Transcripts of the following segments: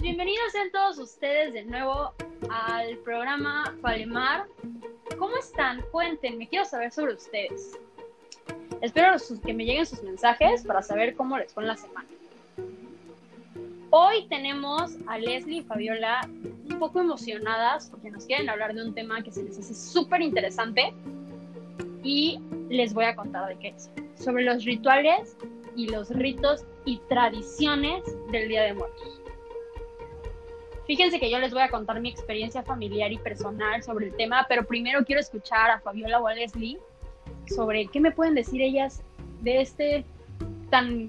pues bienvenidos sean todos ustedes de nuevo al programa Falemar. ¿Cómo están? Cuéntenme, quiero saber sobre ustedes. Espero que me lleguen sus mensajes para saber cómo les fue en la semana. Hoy tenemos a Leslie y Fabiola un poco emocionadas porque nos quieren hablar de un tema que se les hace súper interesante y les voy a contar de qué es. Sobre los rituales y los ritos y tradiciones del Día de Muertos. Fíjense que yo les voy a contar mi experiencia familiar y personal sobre el tema, pero primero quiero escuchar a Fabiola o a Leslie sobre qué me pueden decir ellas de este tan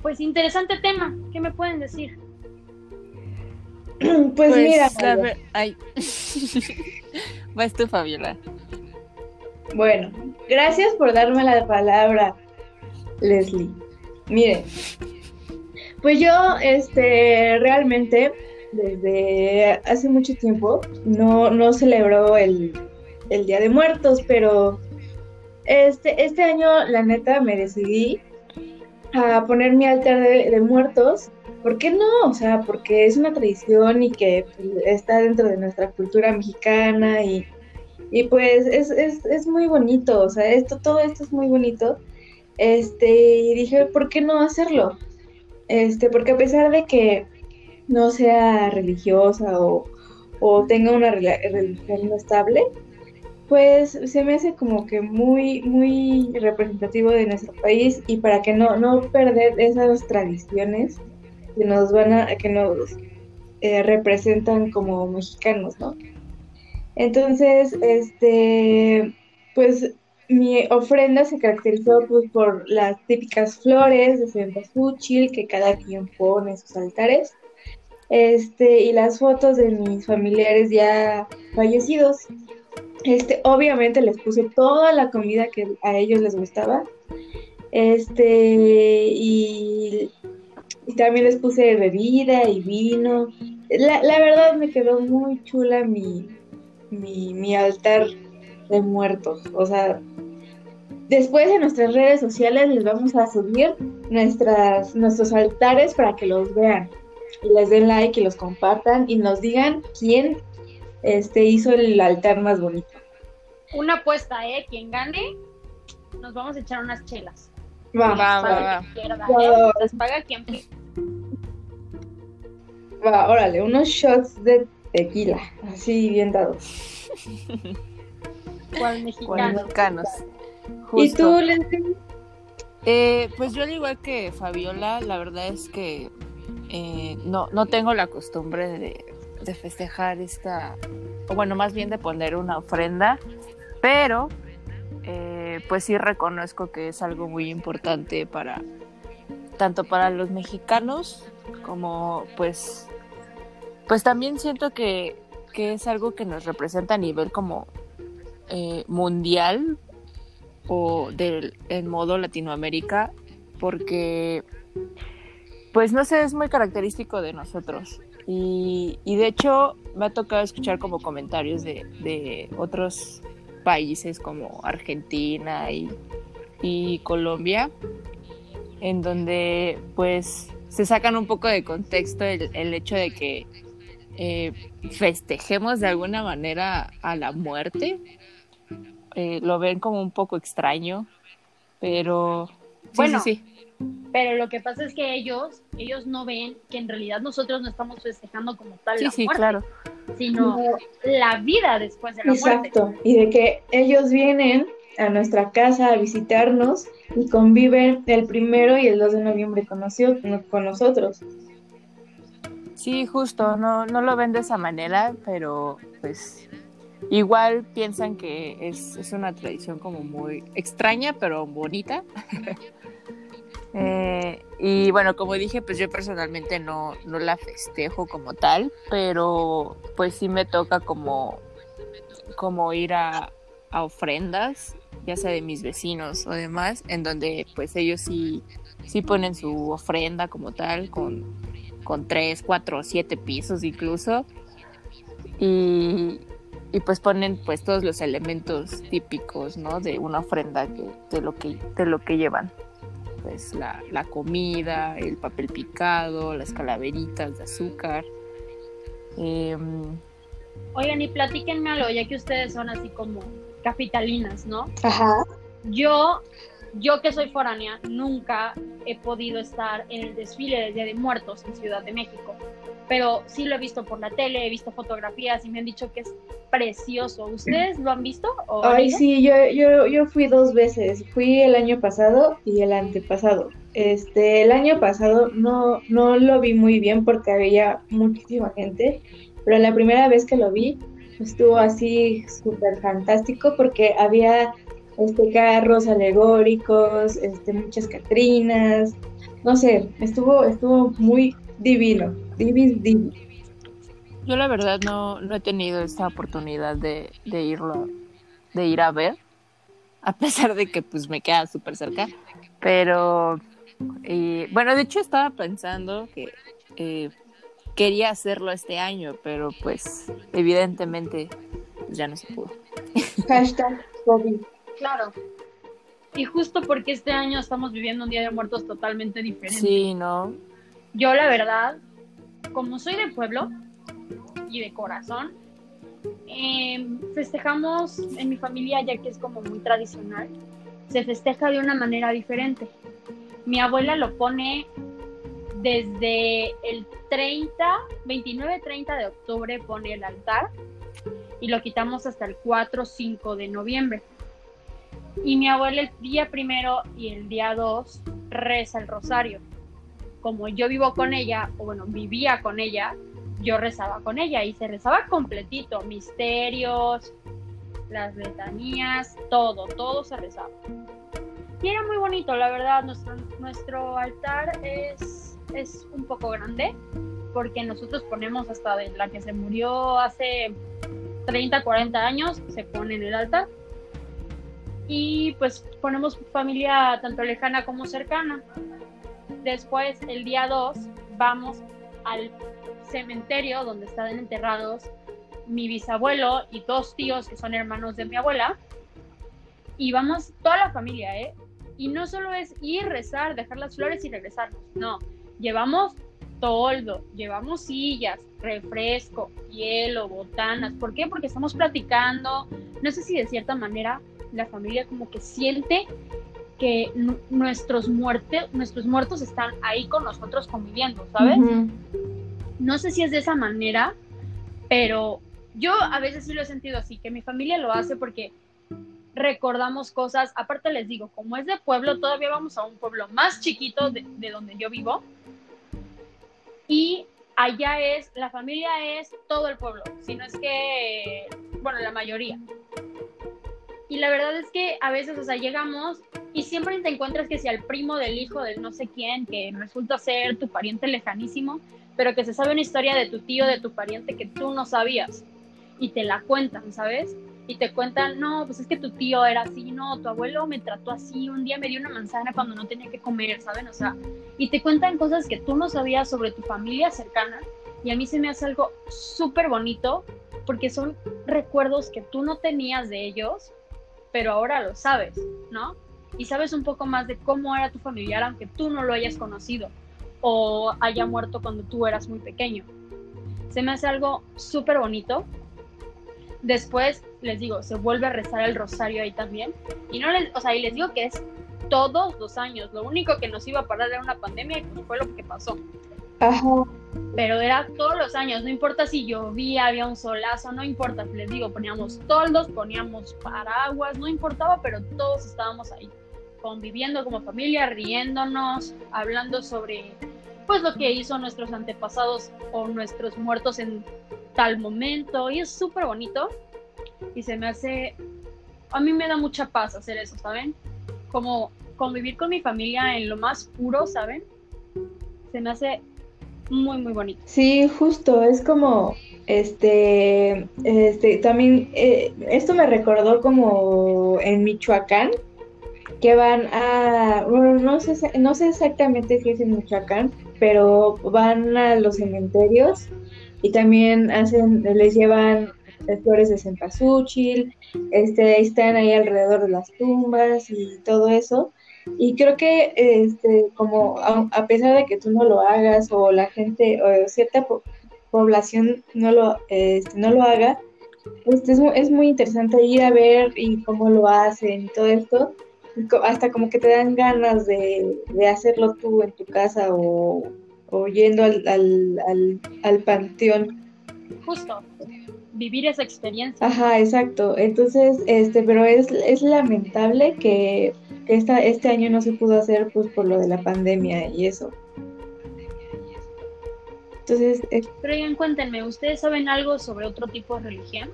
pues interesante tema. ¿Qué me pueden decir? Pues, pues mira, ay. vas tú, Fabiola. Bueno, gracias por darme la palabra, Leslie. Mire, pues yo, este, realmente, desde hace mucho tiempo, no, no celebro el, Día de Muertos, pero este, este año, la neta, me decidí a poner mi altar de, muertos. ¿Por qué no? O sea, porque es una tradición y que pues, está dentro de nuestra cultura mexicana y, y pues es, es, es muy bonito, o sea, esto, todo esto es muy bonito. Este, y dije, ¿por qué no hacerlo? Este, porque a pesar de que no sea religiosa o, tenga una religión estable, pues se me hace como que muy, muy representativo de nuestro país y para que no, no perder esas tradiciones que nos van a, que nos eh, representan como mexicanos, ¿no? Entonces, este, pues mi ofrenda se caracterizó pues, por las típicas flores de cempasúchil que cada quien pone en sus altares. Este, y las fotos de mis familiares ya fallecidos. Este, obviamente les puse toda la comida que a ellos les gustaba. Este, y, también les puse bebida y vino. La, la verdad me quedó muy chula mi, mi, mi altar de muertos. O sea, Después en nuestras redes sociales les vamos a subir nuestras, nuestros altares para que los vean y les den like y los compartan y nos digan quién este, hizo el altar más bonito. Una apuesta, ¿eh? Quien gane, nos vamos a echar unas chelas. Va, va, va. ¿eh? Las paga quien Va, órale, unos shots de tequila, así bien dados. ¿Cuál mexicanos? ¿Y tú, Leslie? Eh, pues yo al igual que Fabiola, la verdad es que eh, no, no tengo la costumbre de, festejar esta, o bueno, más bien de poner una ofrenda, pero eh, pues sí reconozco que es algo muy importante para, tanto para los mexicanos como pues, pues también siento que, que es algo que nos representa a nivel como mundial o del en modo Latinoamérica porque pues no sé, es muy característico de nosotros. Y, de hecho me ha tocado escuchar como comentarios de, otros países como Argentina y, Colombia, en donde pues se sacan un poco de contexto el, hecho de que eh, festejemos de alguna manera a la muerte eh, lo ven como un poco extraño, pero bueno, sí, Pero lo que pasa es que ellos, ellos no ven que en realidad nosotros no estamos festejando como tal la muerte, claro. sino la vida después de la muerte. Exacto, y de que ellos vienen a nuestra casa a visitarnos y conviven el primero y el 2 de noviembre con, con nosotros. Sí, justo, no, no lo ven de esa manera, pero pues Igual piensan que es, una tradición como muy extraña, pero bonita. Eh, y bueno, como dije, pues yo personalmente no, no la festejo como tal, pero pues sí me toca como, como ir a, ofrendas, ya sea de mis vecinos o demás, en donde pues ellos sí, sí ponen su ofrenda como tal, con, con tres, cuatro, siete pisos incluso. Y, y pues ponen pues todos los elementos típicos, ¿no? De una ofrenda que, de lo que de lo que llevan. Pues la, la comida, el papel picado, las calaveritas de azúcar. Em, Oigan, y platíquenme algo, ya que ustedes son así como capitalinas, ¿no? Ajá. Yo, yo que soy foránea, nunca he podido estar en el desfile del Día de Muertos en Ciudad de México, pero sí lo he visto por la tele, he visto fotografías y me han dicho que es precioso. ¿Ustedes lo han visto? O Ay, sí, yo, yo, yo fui dos veces. Fui el año pasado y el antepasado. Este, el año pasado no, no lo vi muy bien porque había muchísima gente, pero la primera vez que lo vi estuvo así súper fantástico porque había este, carros alegóricos, este, muchas Catrinas, no sé, estuvo, estuvo muy divino, divis, divino. Yo la verdad no, no he tenido esta oportunidad de, de irlo, de ir a ver, a pesar de que pues me queda súper cerca. Pero y, bueno, de hecho estaba pensando que eh, quería hacerlo este año, pero pues evidentemente pues, ya no se pudo. Hashtag COVID. Claro. Y justo porque este año estamos viviendo un Día de Muertos totalmente diferente. Sí, ¿no? Yo la verdad, como soy de pueblo y de corazón, eh, festejamos en mi familia, ya que es como muy tradicional, se festeja de una manera diferente. Mi abuela lo pone desde el 30, 29-30 de octubre pone el altar y lo quitamos hasta el 4-5 de noviembre. Y mi abuela el día primero y el día 2 reza el rosario. Como yo vivo con ella, o bueno, vivía con ella, yo rezaba con ella y se rezaba completito, misterios, las letanías, todo, todo se rezaba. Y era muy bonito, la verdad, nuestro, nuestro altar es, es un poco grande, porque nosotros ponemos hasta de la que se murió hace 30, 40 años, se pone en el altar. Y pues ponemos familia tanto lejana como cercana. Después, el día 2, vamos al cementerio donde están enterrados mi bisabuelo y dos tíos que son hermanos de mi abuela. Y vamos toda la familia, ¿eh? Y no solo es ir, rezar, dejar las flores y regresarnos. No, llevamos toldo, llevamos sillas, refresco, hielo, botanas. ¿Por qué? Porque estamos platicando. No sé si de cierta manera la familia como que siente que nuestros, muerte, nuestros muertos están ahí con nosotros conviviendo, ¿sabes? Uh -huh. No sé si es de esa manera, pero yo a veces sí lo he sentido así, que mi familia lo hace porque recordamos cosas, aparte les digo, como es de pueblo, todavía vamos a un pueblo más chiquito de, de donde yo vivo, y allá es, la familia es todo el pueblo, si no es que, bueno, la mayoría. Y la verdad es que a veces, o sea, llegamos y siempre te encuentras que si al primo del hijo del no sé quién, que resulta ser tu pariente lejanísimo, pero que se sabe una historia de tu tío, de tu pariente que tú no sabías y te la cuentan, ¿sabes? Y te cuentan, no, pues es que tu tío era así, no, tu abuelo me trató así, un día me dio una manzana cuando no tenía que comer, ¿saben? O sea, y te cuentan cosas que tú no sabías sobre tu familia cercana y a mí se me hace algo súper bonito porque son recuerdos que tú no tenías de ellos, pero ahora lo sabes, ¿no? Y sabes un poco más de cómo era tu familiar aunque tú no lo hayas conocido o haya muerto cuando tú eras muy pequeño. Se me hace algo súper bonito. Después, les digo, se vuelve a rezar el rosario ahí también. Y no les, o sea, y les digo que es todos los años. Lo único que nos iba a parar era una pandemia y pues fue lo que pasó. Ajá. Pero era todos los años, no importa si llovía, había un solazo, no importa, les digo, poníamos toldos, poníamos paraguas, no importaba, pero todos estábamos ahí, conviviendo como familia, riéndonos, hablando sobre pues lo que hizo nuestros antepasados o nuestros muertos en tal momento, y es súper bonito, y se me hace, a mí me da mucha paz hacer eso, ¿saben? Como convivir con mi familia en lo más puro, ¿saben? Se me hace muy, muy bonito. Sí, justo, es como, este, este, también, eh, esto me recordó como en Michoacán, que van a, bueno, no sé, no sé exactamente qué es en Michoacán, pero van a los cementerios y también hacen, les llevan flores de cempasúchil, este, están ahí alrededor de las tumbas y todo eso. Y creo que este, como a, pesar de que tú no lo hagas o la gente o cierta población no lo, este, no lo haga, este, es, es, muy interesante ir a ver y cómo lo hacen y todo esto. Hasta como que te dan ganas de, de hacerlo tú en tu casa o, o yendo al, al, al, al panteón. Justo vivir esa experiencia. Ajá, exacto. Entonces, este, pero es, es lamentable que, esta, este año no se pudo hacer pues por lo de la pandemia y eso. Entonces, pero bien, cuéntenme, ¿ustedes saben algo sobre otro tipo de religión?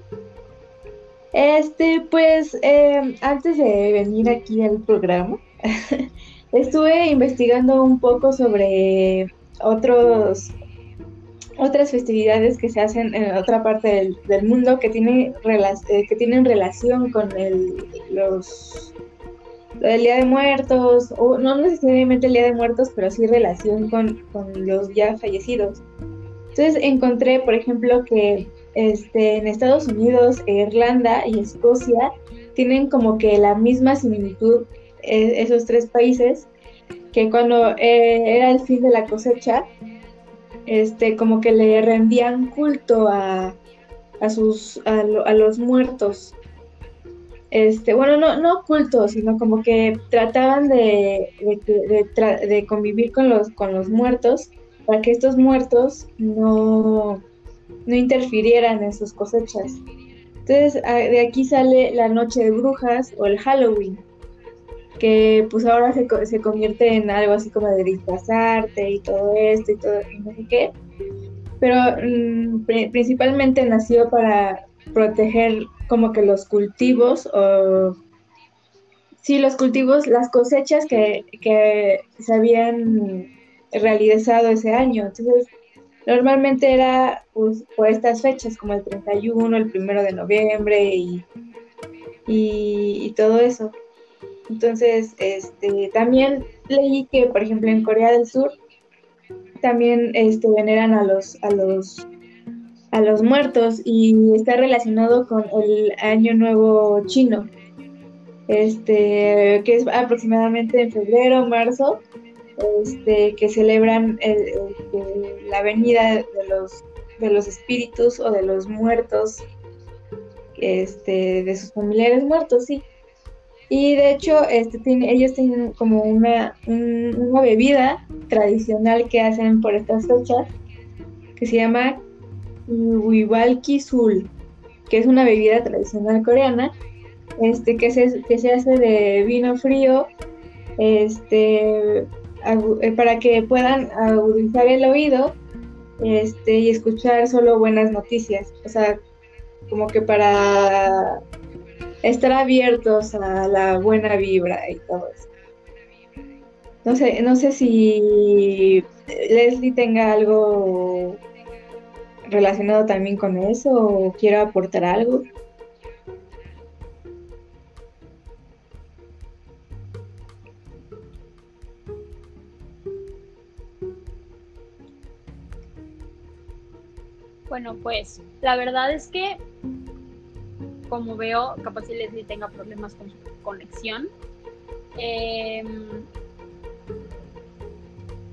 Este, pues, eh, antes de venir aquí al programa, estuve investigando un poco sobre otros otras festividades que se hacen en otra parte del, mundo que, tiene, eh, que tienen relación con el, los, el Día de Muertos, o no necesariamente el Día de Muertos, pero sí relación con, con los ya fallecidos. Entonces encontré, por ejemplo, que este, en Estados Unidos, Irlanda y Escocia tienen como que la misma similitud eh, esos tres países, que cuando eh, era el fin de la cosecha, este, como que le rendían culto a, a sus, a, los muertos. Este, bueno, no, no culto, sino como que trataban de, de, convivir con los, con los muertos para que estos muertos no, no interfirieran en sus cosechas. Entonces, de aquí sale la noche de brujas o el Halloween que pues ahora se, se convierte en algo así como de disfrazarte y todo esto y todo, y no sé qué. Pero mm, principalmente nació para proteger como que los cultivos o sí, los cultivos, las cosechas que, que se habían realizado ese año. Entonces, normalmente era pues, por estas fechas, como el 31, el 1 de noviembre y, y todo eso. Entonces, este, también leí que, por ejemplo, en Corea del Sur también este, veneran a los, a los, a los muertos y está relacionado con el Año Nuevo chino, este, que es aproximadamente en febrero, marzo, este, que celebran la venida de los, de los espíritus o de los muertos, este, de sus familiares muertos, sí. Y de hecho, este, ellos tienen como una, una bebida tradicional que hacen por estas fechas, que se llama Wiwalki Sul, que es una bebida tradicional coreana, este, que, se, que se hace de vino frío, este, eh, para que puedan agudizar el oído este, y escuchar solo buenas noticias. O sea, como que para estar abiertos a la buena vibra y todo eso. No sé, no sé si Leslie tenga algo relacionado también con eso o quiera aportar algo. Bueno, pues la verdad es que como veo, capaz si Leslie tenga problemas con su conexión. Em,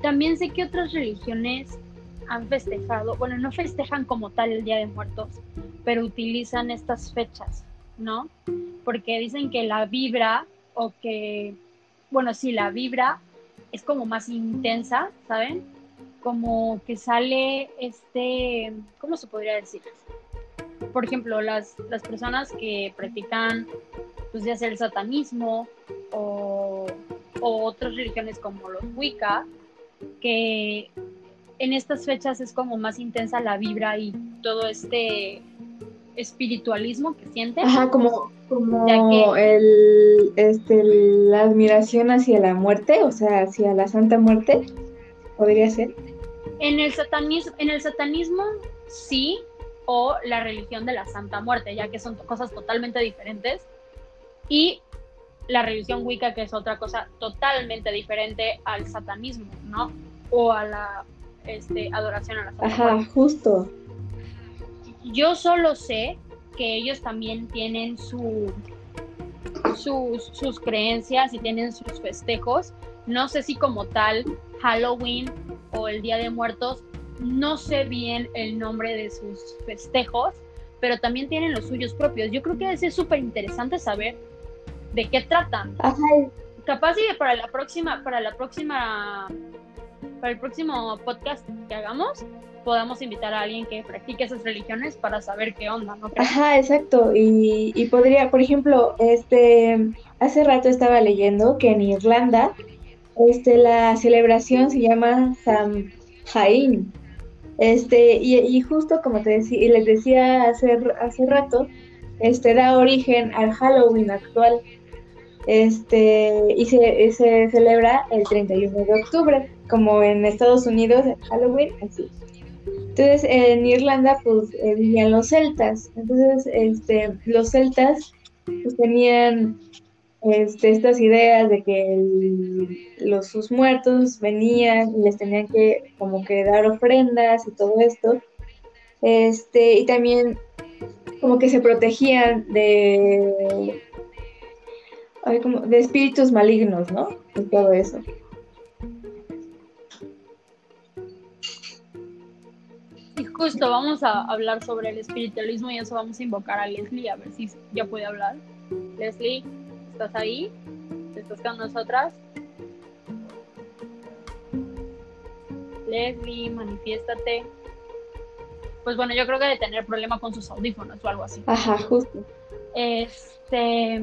también sé que otras religiones han festejado, bueno, no festejan como tal el Día de Muertos, pero utilizan estas fechas, ¿no? Porque dicen que la vibra o que, bueno, sí, la vibra es como más intensa, ¿saben? Como que sale este, ¿cómo se podría decir? Por ejemplo, las, las personas que practican, pues ya sea el satanismo o, otras religiones como los Wicca, que en estas fechas es como más intensa la vibra y todo este espiritualismo que sienten. Ajá, como, como el, este, la admiración hacia la muerte, o sea, hacia la Santa Muerte, podría ser. En el satanismo, en el satanismo sí, o la religión de la Santa Muerte, ya que son cosas totalmente diferentes. Y la religión Wicca, que es otra cosa totalmente diferente al satanismo, ¿no? O a la este, adoración a la Santa Ajá, justo. Yo solo sé que ellos también tienen su, sus, sus creencias y tienen sus festejos. No sé si como tal Halloween o el Día de Muertos, no sé bien el nombre de sus festejos, pero también tienen los suyos propios. Yo creo que es súper interesante saber de qué tratan. Capaz y para la próxima, para la próxima, para el próximo podcast que hagamos, podamos invitar a alguien que practique esas religiones para saber qué onda, ¿no? Ajá, exacto. Y, y podría, por ejemplo, este, hace rato estaba leyendo que en Irlanda, este, la celebración se llama Samhain. Este, y, y, justo como te decía, y les decía hace, hace rato, este da origen al Halloween actual. Este, y se, se celebra el 31 de octubre, como en Estados Unidos, Halloween, así. Entonces, en Irlanda, pues, eh, vivían los celtas. Entonces, este, los celtas, pues, tenían este, estas ideas de que los, sus muertos venían y les tenían que, como que, dar ofrendas y todo esto. Este, y también, como que se protegían de, como, de espíritus malignos, ¿no? Y todo eso. Justo, vamos a hablar sobre el espiritualismo y eso vamos a invocar a Leslie a ver si ya puede hablar. Leslie, ¿estás ahí? ¿Estás con nosotras? Leslie, manifiéstate. Pues bueno, yo creo que de tener problema con sus audífonos o algo así. Ajá, justo. Este.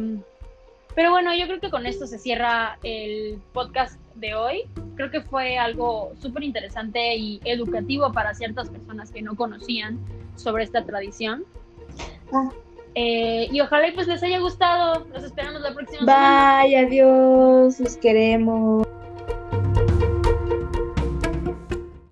Pero bueno, yo creo que con esto se cierra el podcast de hoy. Creo que fue algo súper interesante y educativo para ciertas personas que no conocían sobre esta tradición. Ah. Eh, y ojalá pues les haya gustado. Los esperamos la próxima Bye, adiós, los queremos.